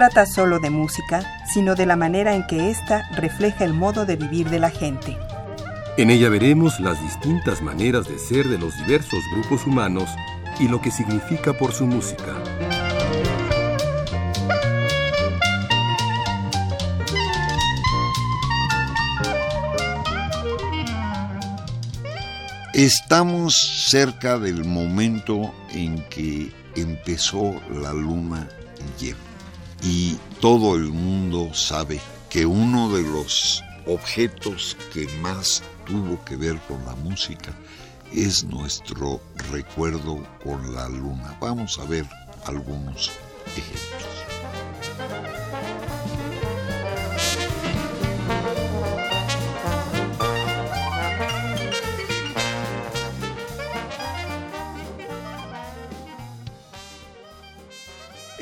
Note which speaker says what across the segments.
Speaker 1: Trata solo de música, sino de la manera en que ésta refleja el modo de vivir de la gente.
Speaker 2: En ella veremos las distintas maneras de ser de los diversos grupos humanos y lo que significa por su música.
Speaker 3: Estamos cerca del momento en que empezó la luna llena y todo el mundo sabe que uno de los objetos que más tuvo que ver con la música es nuestro recuerdo con la luna. Vamos a ver algunos ejemplos.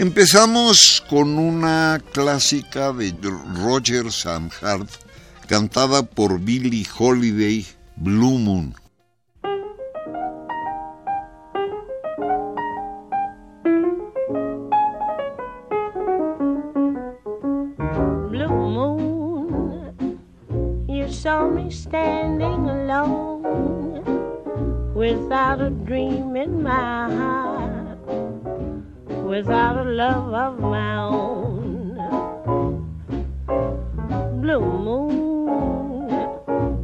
Speaker 3: Empezamos con una clásica de Roger Samhart cantada por Billie Holiday, Blue Moon.
Speaker 4: Blue moon, you saw me standing alone without a dream in my heart, without a love of my own. Blue moon,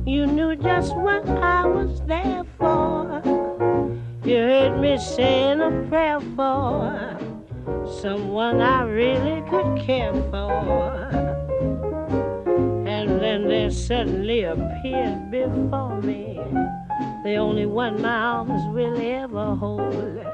Speaker 4: you knew just what I was there for. You heard me saying a prayer for someone I really could care for. And then there suddenly appeared before me the only one my arms will ever hold.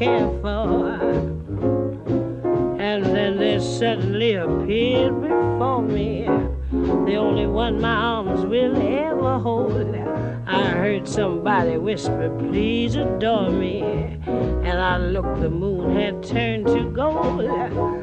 Speaker 4: Care for. And then there suddenly appeared before me the only one my arms will ever hold. I heard somebody whisper, please adore me. And I looked, the moon had turned to gold.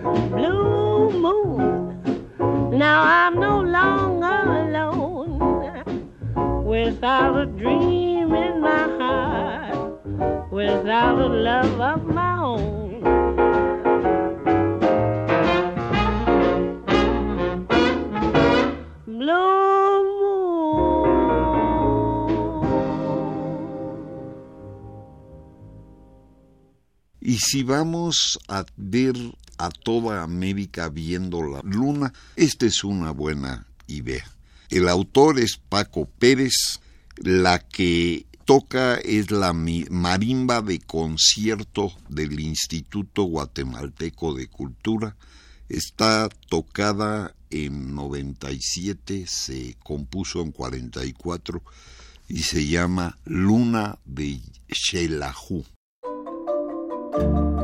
Speaker 3: Si vamos a ver a toda América viendo la luna, esta es una buena idea. El autor es Paco Pérez, la que toca es la marimba de concierto del Instituto Guatemalteco de Cultura. Está tocada en 97, se compuso en 44 y se llama Luna de Xelajú. Thank you.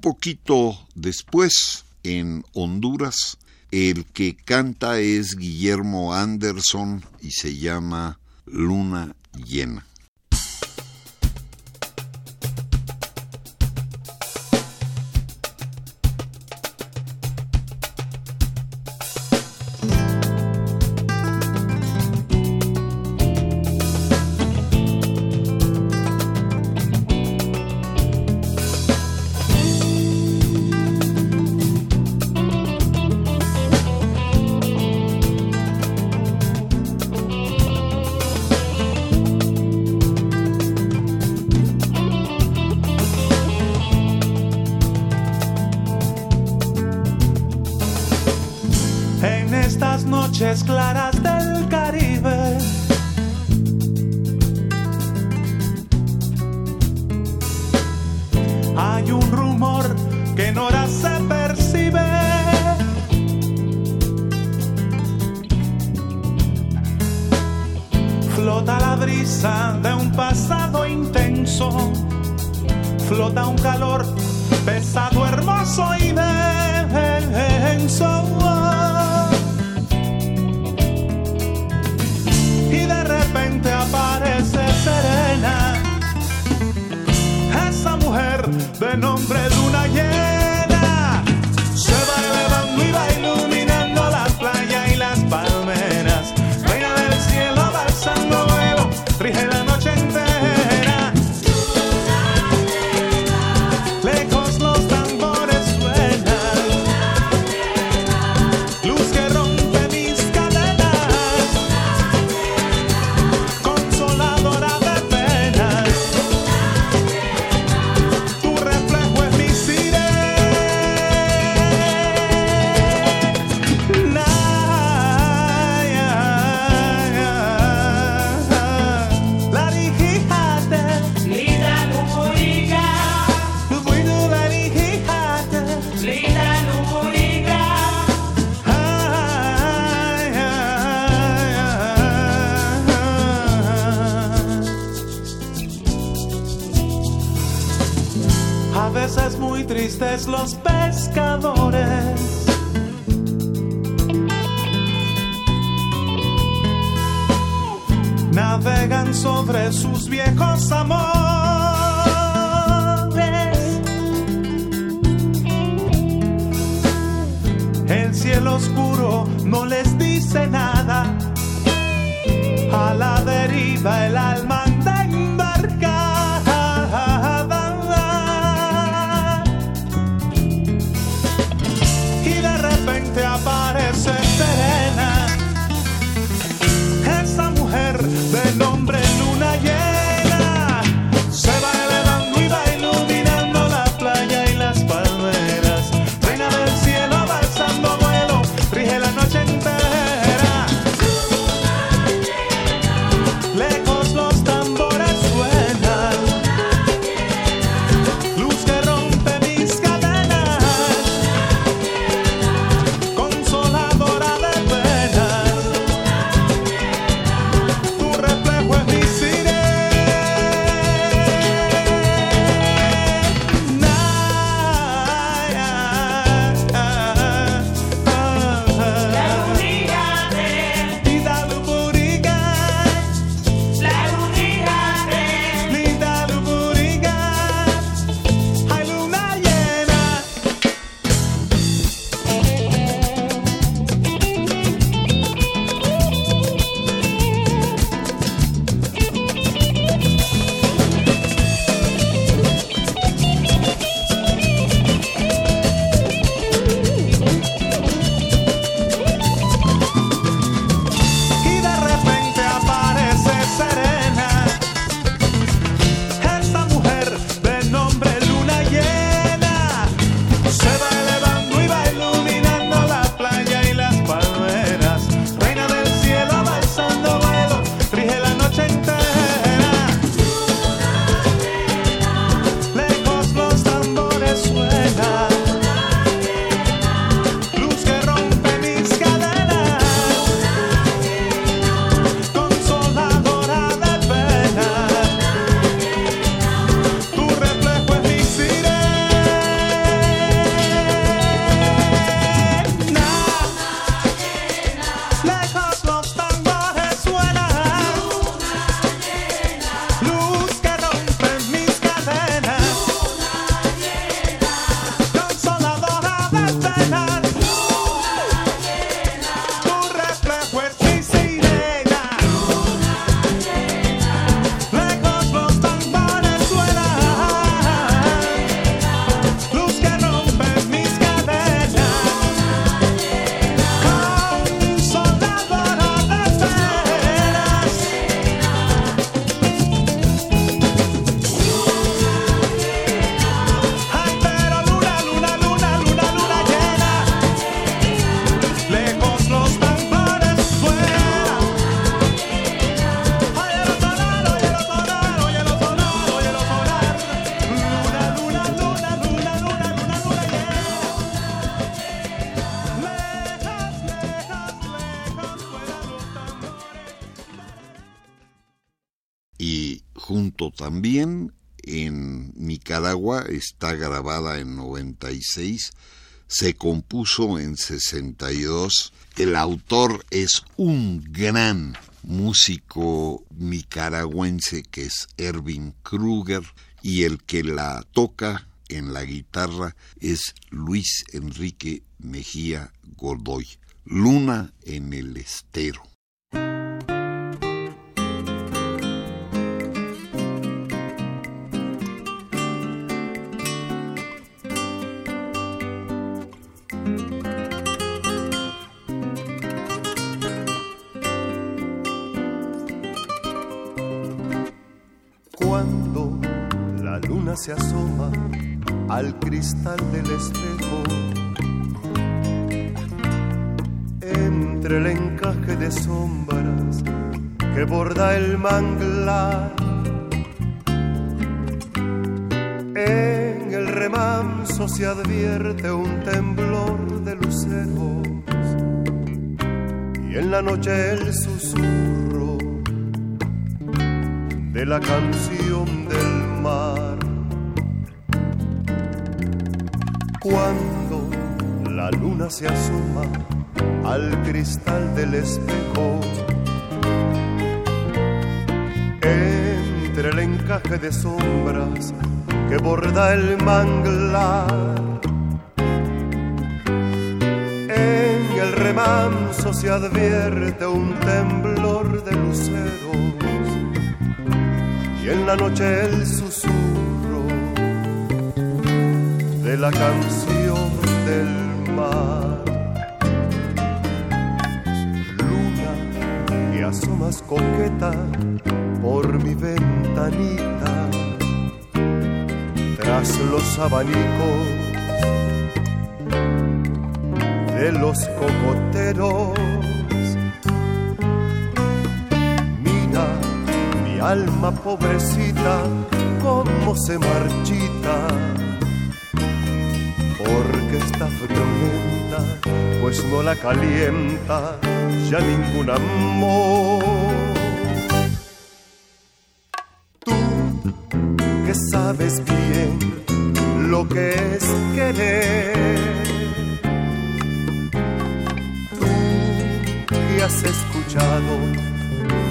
Speaker 3: Poquito después, en Honduras, el que canta es Guillermo Anderson y se llama Luna Llena.
Speaker 5: claras tristes los pescadores. Navegan sobre sus viejos amores. El cielo oscuro no les dice nada. A la deriva el alma
Speaker 3: también en Nicaragua está grabada en 96, se compuso en 62. El autor es un gran músico nicaragüense que es Erwin Kruger y el que la toca en la guitarra es Luis Enrique Mejía Godoy. Luna en el estero.
Speaker 5: Al cristal del espejo, entre el encaje de sombras que borda el manglar, en el remanso se advierte un temblor de luceros. Y en la noche el susurro de la canción del mar.
Speaker 6: Cuando la luna se asoma al cristal del espejo, entre el encaje de sombras que borda el manglar. En el remanso se advierte un temblor de luceros y en la noche el susurro de la canción del mar. Luna que asomas coqueta por mi ventanita tras los abanicos de los cocoteros. Mira mi alma pobrecita cómo se marchita, porque está friolenta, pues no la calienta ya ningún amor. Tú que sabes bien lo que es querer. Tú que has escuchado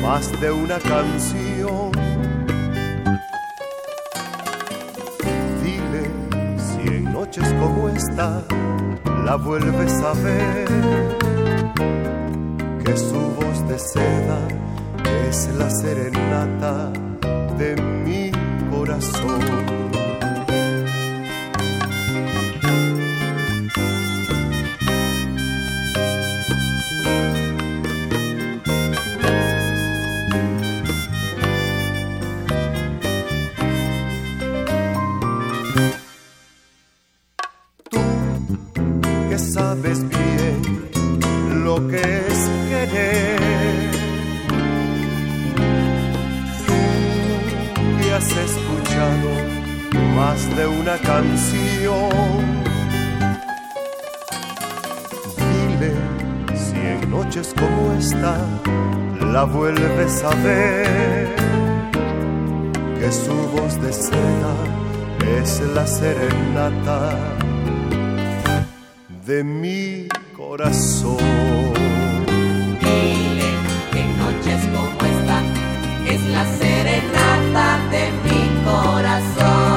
Speaker 6: más de una canción. Noches como esta la vuelves a ver, que su voz de seda es la serenata de mi corazón. Sabes bien lo que es querer. Tú que has escuchado más de una canción. Dile si en noches como esta la vuelves a ver. Que su voz de seda es la serenata de mi corazón.
Speaker 7: Dile que noches como esta es la serenata de mi corazón.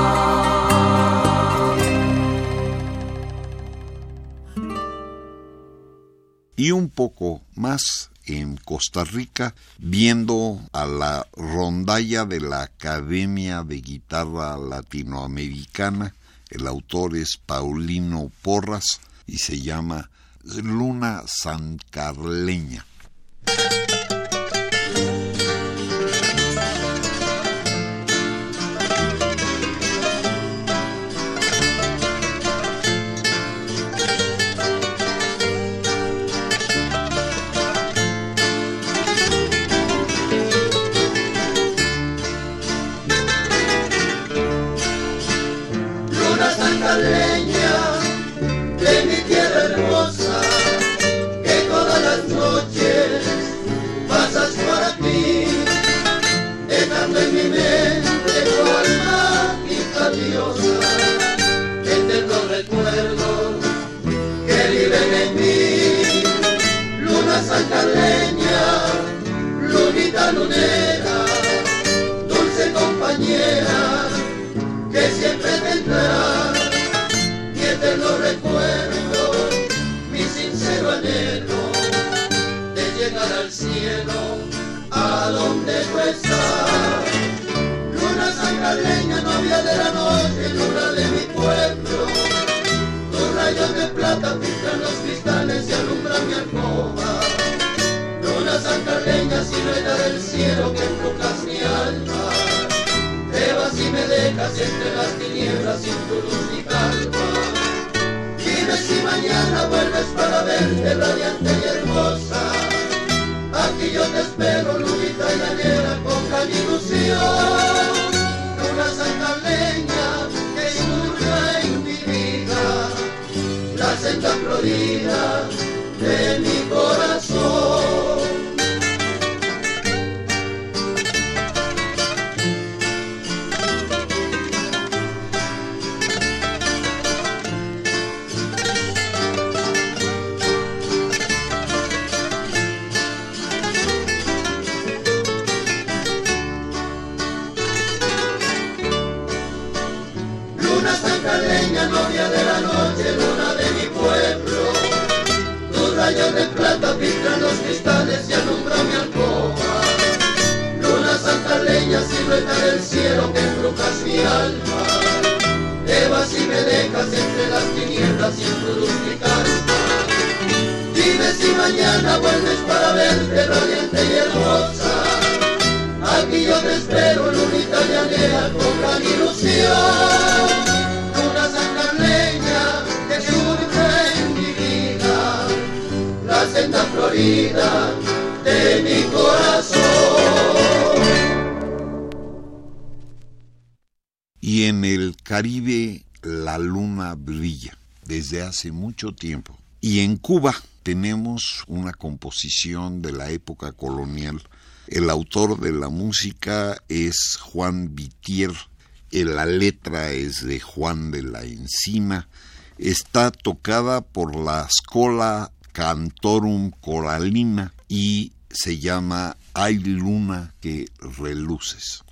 Speaker 3: y un poco más en Costa Rica, viendo a la rondalla de la Academia de Guitarra Latinoamericana. El autor es Paulino Porras y se llama Luna Sancarleña.
Speaker 8: luna lunera, dulce compañera que siempre tendrá mi eterno recuerdo, mi sincero anhelo de llegar al cielo a donde tú estás. Luna sangaleña, novia de la noche, luna de mi pueblo, tus rayos de plata pintan los cristales y alumbran mi alcoba. Sangaleña, silueta del cielo que embrujas mi alma te vas y me dejas entre las tinieblas sin tu luz ni calma. Dime si mañana vuelves para verte radiante y hermosa. Aquí yo te espero, lunita y llanera, con gran ilusión. Luna santaleña que surja en mi vida, la senda florida de mi corazón.
Speaker 9: no está el cielo que embrujas mi alma.
Speaker 3: Te vas y me dejas
Speaker 8: entre las tinieblas sin tu luz ni calma. Dime si mañana vuelves para verte radiante y hermoso.
Speaker 3: Caribe la luna brilla desde hace mucho tiempo. Y en Cuba tenemos una composición de la época colonial. El autor de la música es Juan Vitier, eh, la letra es de Juan de la Encina, está tocada por la Scola Cantorum Coralina y se llama Hay luna que reluces.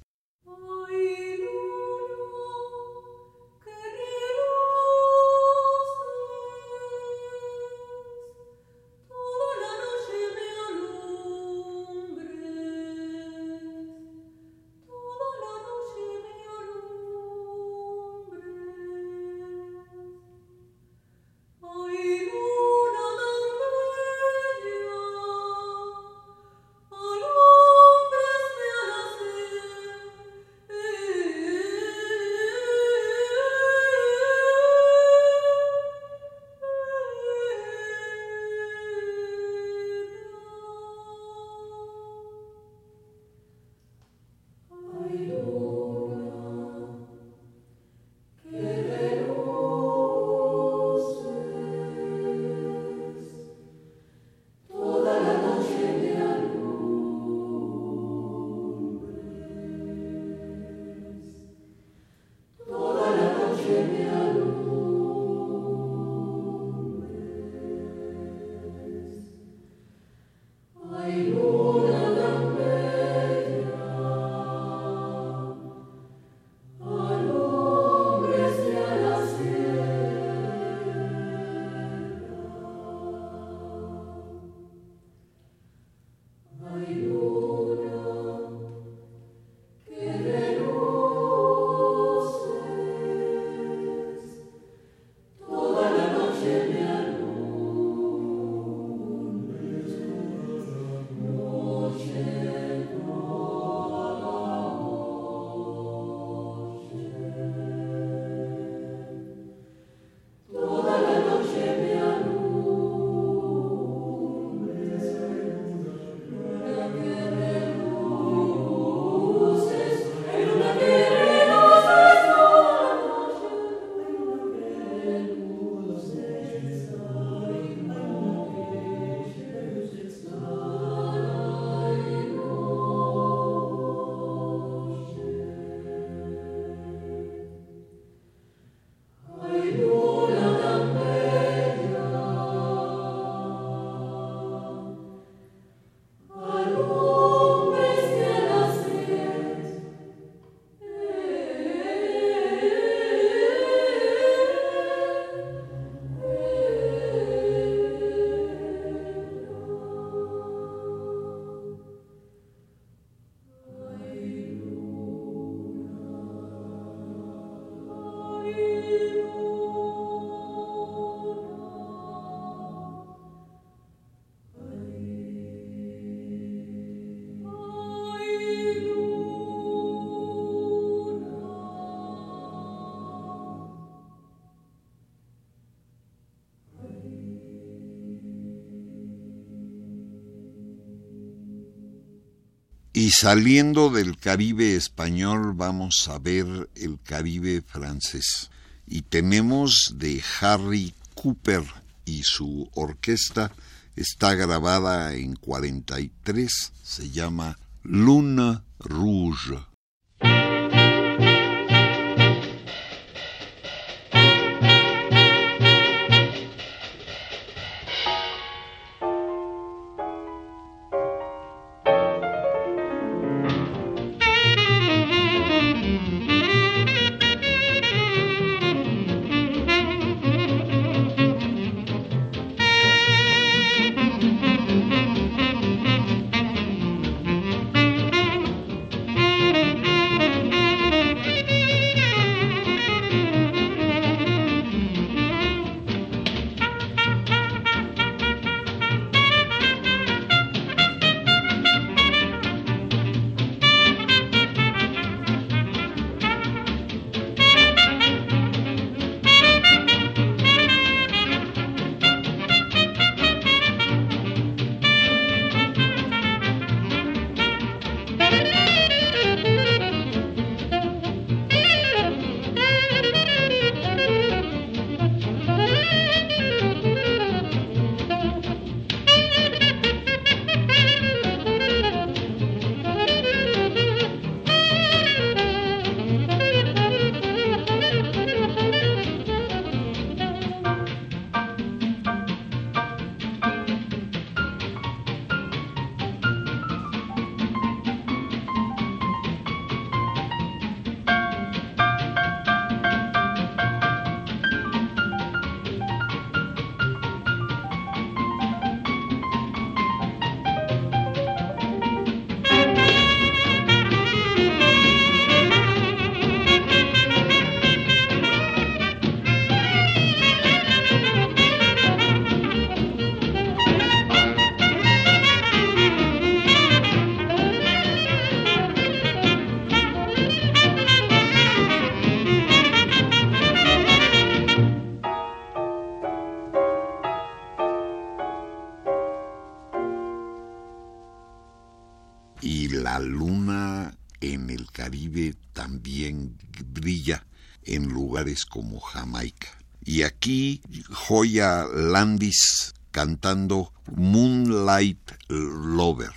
Speaker 3: Saliendo del Caribe español vamos a ver el Caribe francés. Y tenemos de Harry Cooper y su orquesta, está grabada en 43, se llama Luna Rouge.
Speaker 10: como Jamaica. Y aquí Joya Landis cantando Moonlight Lover.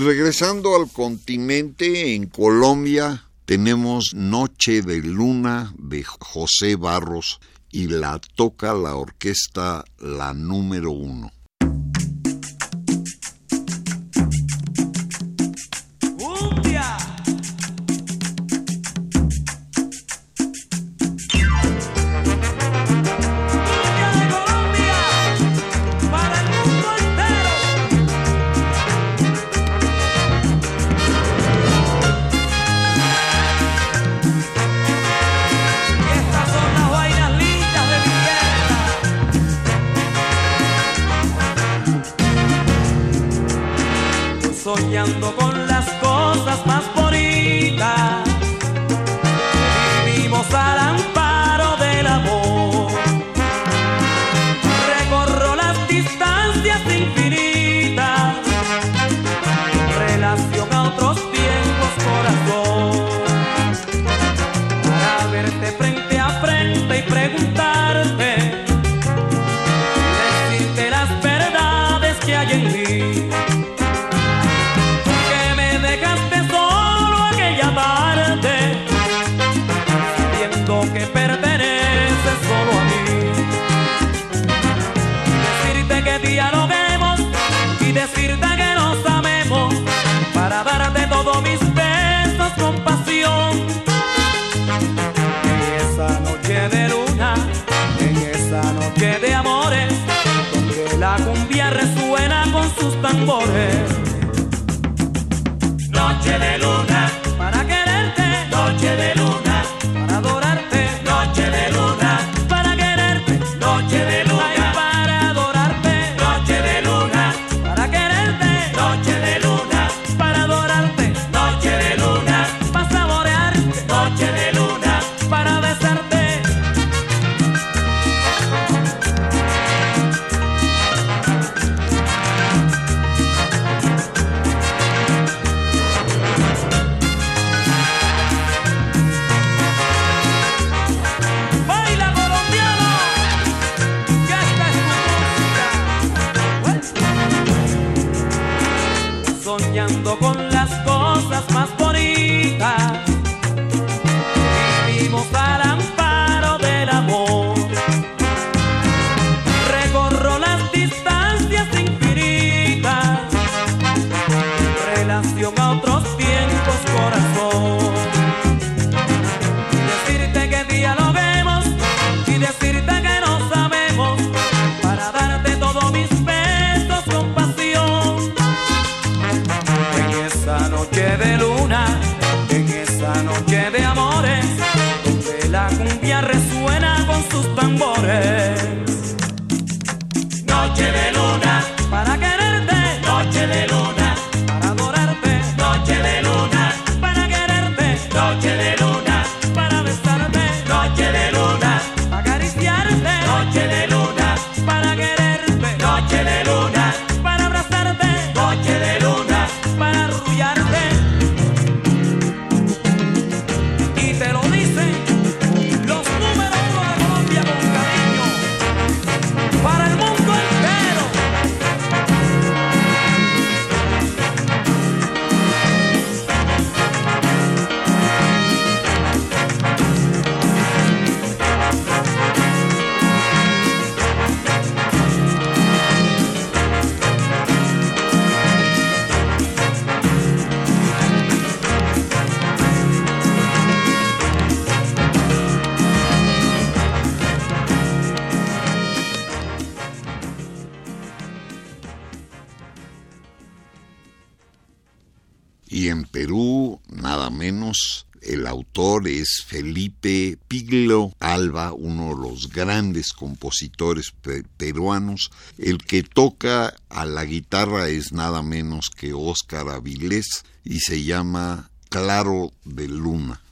Speaker 10: regresando al continente, en Colombia tenemos Noche de Luna de José Barros y la toca la orquesta La Número Uno.
Speaker 11: esa noche de luna, en esa noche de amores, donde la cumbia resuena con sus tambores. Noche de luna.
Speaker 3: Felipe Piglo Alba, uno de los grandes compositores pe- peruanos. El que toca a la guitarra es nada menos que Óscar Avilés y se llama Claro de Luna.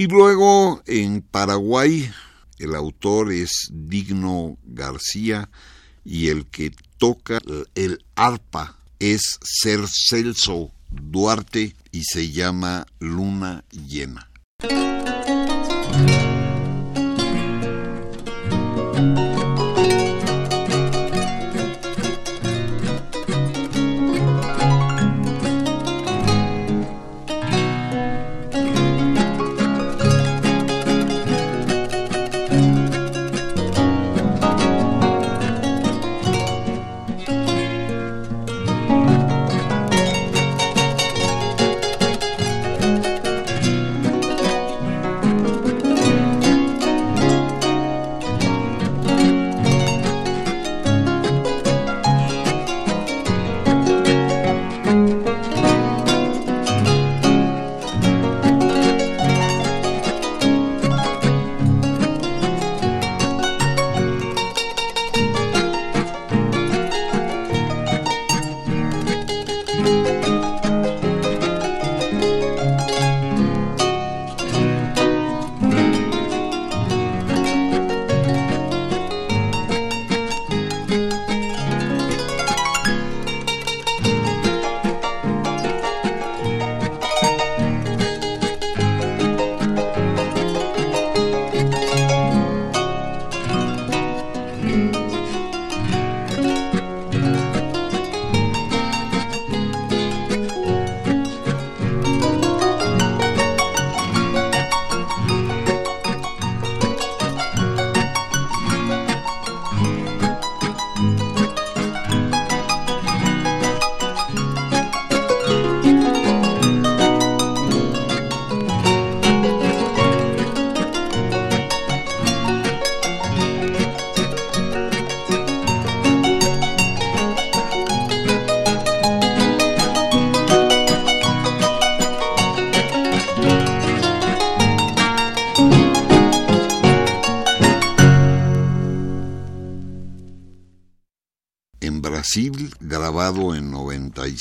Speaker 3: Y luego en Paraguay el autor es Digno García y el que toca el arpa es Ser Celso Duarte y se llama Luna Llena.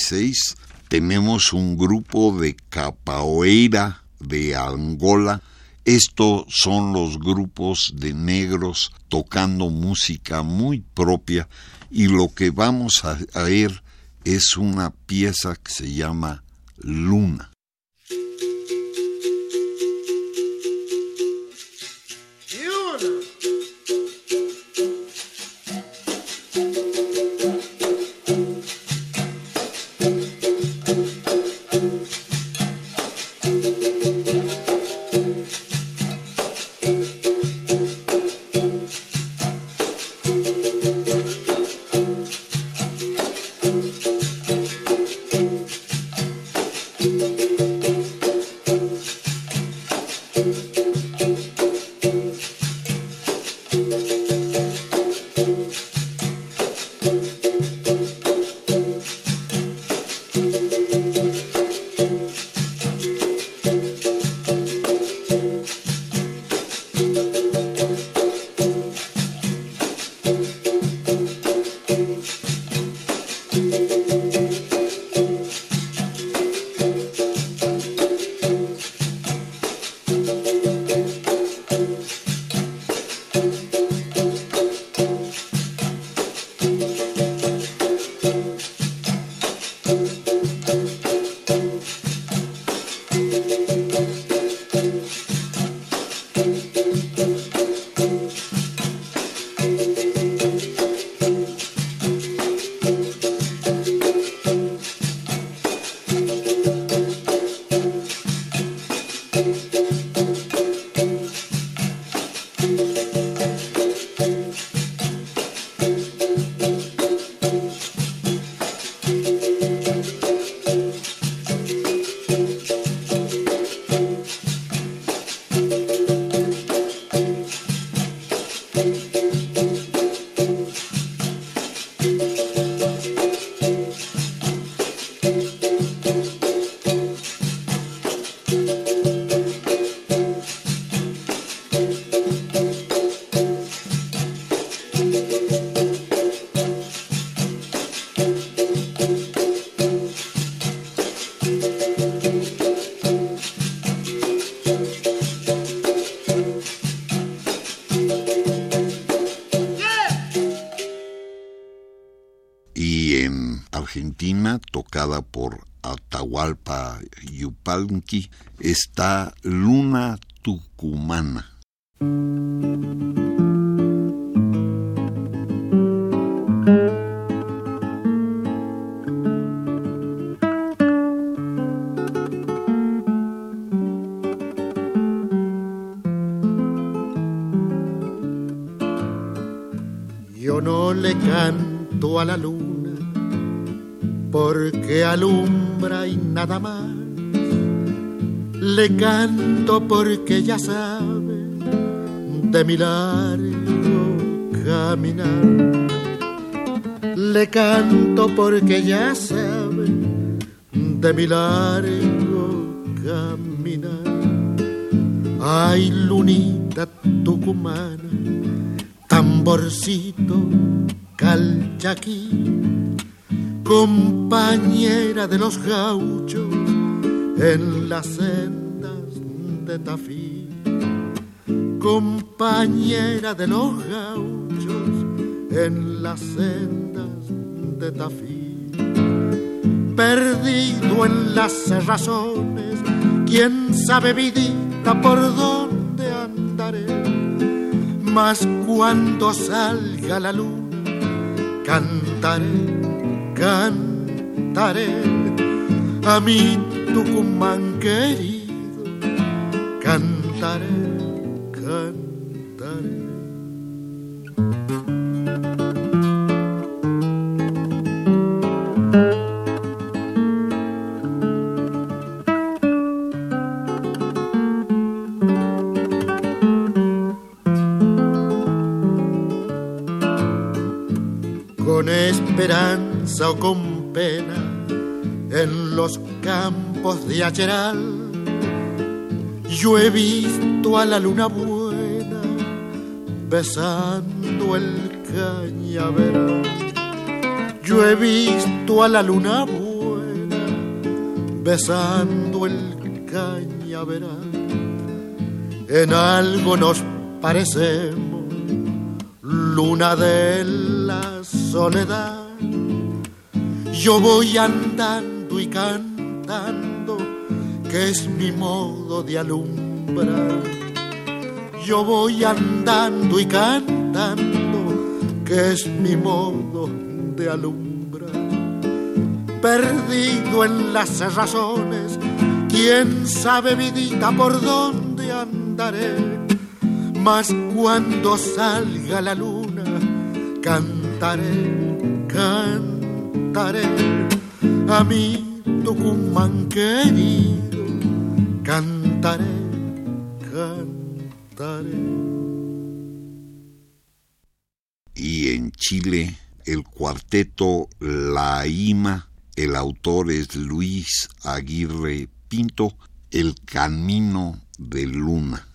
Speaker 3: 96. Tenemos un grupo de capoeira de Angola. Estos son los grupos de negros tocando música muy propia y lo que vamos a ver es una pieza que se llama Luna. Y Está Luna Tucumana.
Speaker 12: Le canto porque ya sabe de mi largo caminar. Le canto porque ya sabe de mi largo caminar. Ay, lunita tucumana, tamborcito calchaquí, compañera de los gauchos en las sendas de Tafí, compañera de los gauchos en las sendas de Tafí, perdido en las razones, quién sabe vidita por dónde andaré, mas cuando salga la luna cantaré, cantaré a mi Tucumán querido, cantaré, cantaré. con esperanza o con pena en los campos de Acheral. Yo he visto a la luna buena besando el cañaveral. Yo he visto a la luna buena besando el cañaveral. En algo nos parecemos, luna de la soledad. Yo voy andando y cantando, que es mi modo de alumbrar. Yo voy andando y cantando, que es mi modo de alumbrar. Perdido en las razones, quién sabe, vidita, por dónde andaré. Mas cuando salga la luna, cantaré, cantaré a mi Tucumán querido, cantaré, cantaré.
Speaker 3: Y en Chile, el cuarteto La Ima, el autor es Luis Aguirre Pinto, El Camino de Luna.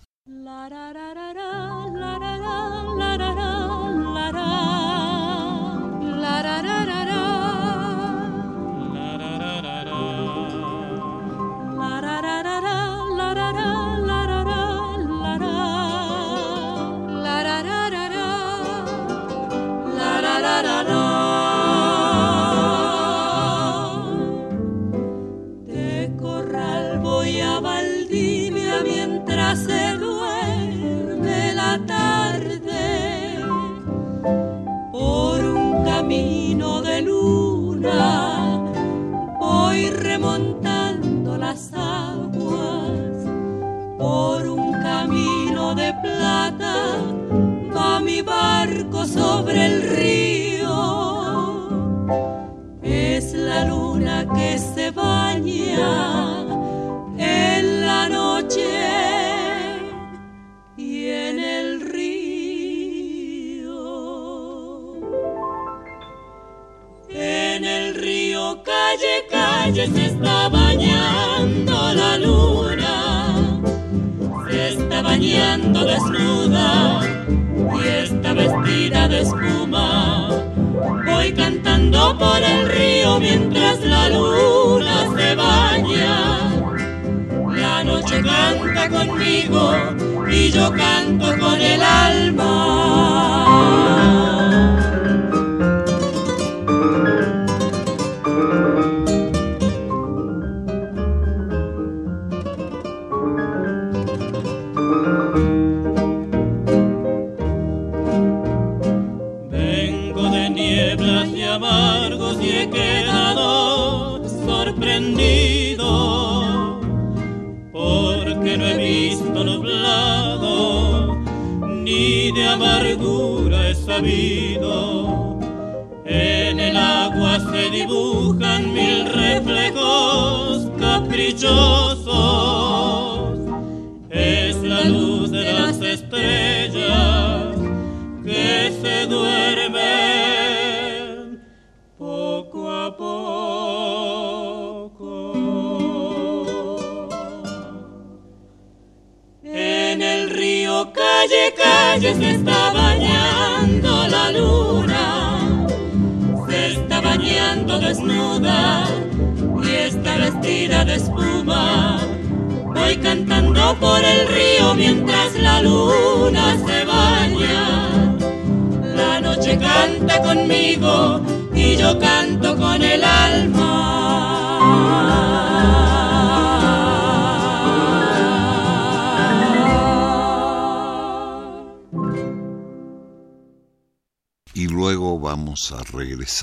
Speaker 13: Sobre el río Voy cantando por el río mientras la luna se baña. La noche canta conmigo y yo canto con el alma.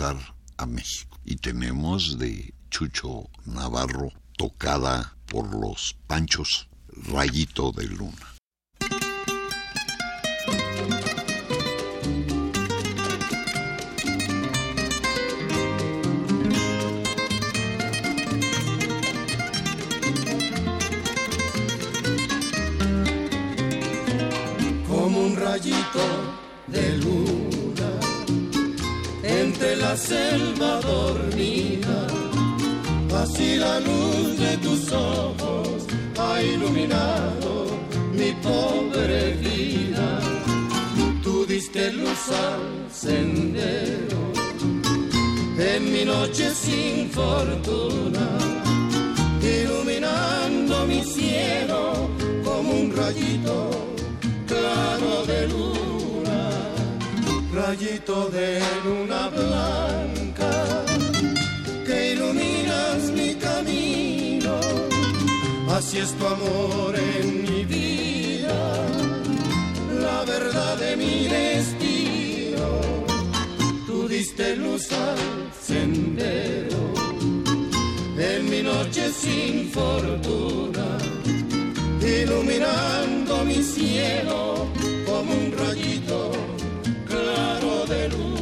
Speaker 13: A
Speaker 3: México. Y tenemos de Chucho Navarro, tocada por los Panchos, Rayito de Luna.
Speaker 9: como un rayito selva dormida. Así la luz de tus ojos ha iluminado mi pobre vida. Tú diste luz al sendero en mi noche sin fortuna, iluminando mi cielo como un rayito claro de luna, rayito de luna blanca que iluminas mi camino, así es tu amor en mi vida, la verdad de mi destino, tú diste luz al sendero, en mi noche sin fortuna, iluminando mi cielo como un rayito de luna.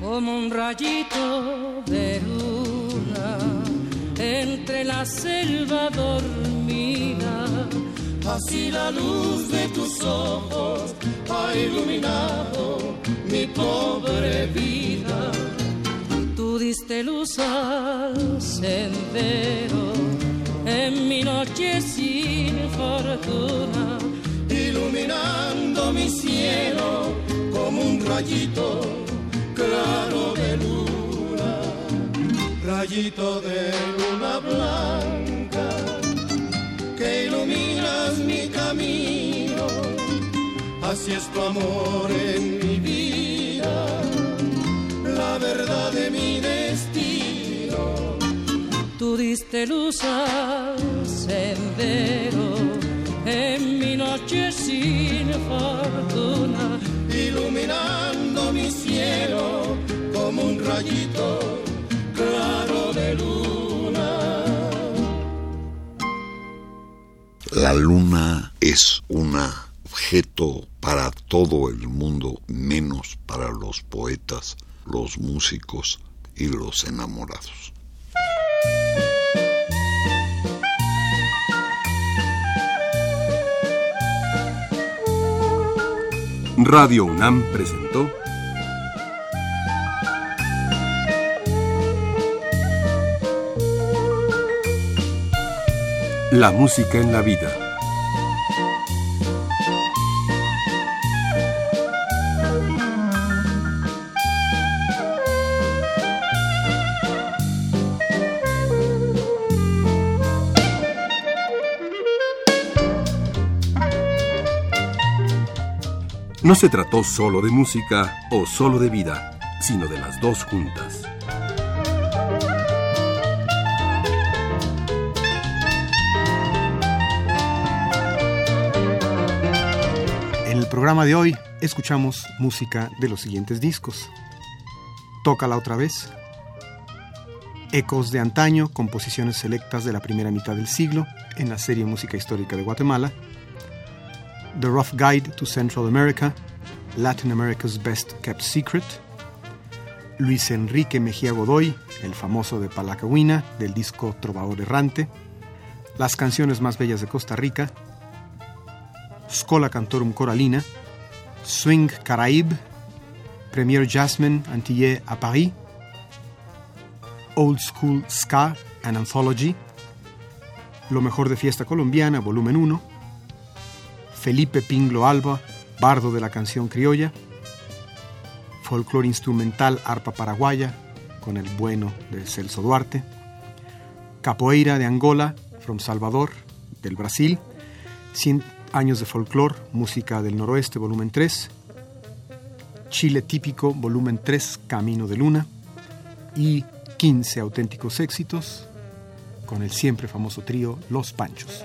Speaker 13: como un rayito de luna entre la selva dormida.
Speaker 9: Así la luz de tus ojos ha iluminado mi pobre vida.
Speaker 13: Tú diste luz al sendero en mi noche sin fortuna.
Speaker 9: iluminando mi cielo como un rayito claro de luna, rayito de luna blanca que iluminas mi camino, así es tu amor en mi vida, la verdad de mi destino.
Speaker 13: Tú diste luz al sendero en mi noche sin fortuna.
Speaker 9: iluminando mi cielo como un rayito claro de luna.
Speaker 3: La luna es un objeto para todo el mundo, menos para los poetas, los músicos y los enamorados.
Speaker 2: Radio UNAM presentó La música en la vida. No se trató solo de música o solo de vida, sino de las dos juntas.
Speaker 14: En el programa de hoy escuchamos música de los siguientes discos. Tócala otra vez. Ecos de antaño, composiciones selectas de la primera mitad del siglo en la serie Música Histórica de Guatemala. The Rough Guide to Central America, Latin America's Best Kept Secret. Luis Enrique Mejía Godoy, el famoso de Palacahuina, del disco Trovador Errante. Las canciones más bellas de Costa Rica, Scola Cantorum Coralina, Swing Caraïbe, Premier Jasmine Antillais à Paris, Old School Ska, an Anthology, Lo mejor de Fiesta Colombiana, volumen 1, Felipe Pinglo Alba, bardo de la canción criolla, Folclore Instrumental Arpa Paraguaya, con el bueno de Celso Duarte, Capoeira de Angola, from Salvador, del Brasil, 100 años de folclore, música del noroeste, volumen 3, Chile típico, volumen 3, Camino de Luna, y 15 auténticos éxitos con el siempre famoso trío Los Panchos.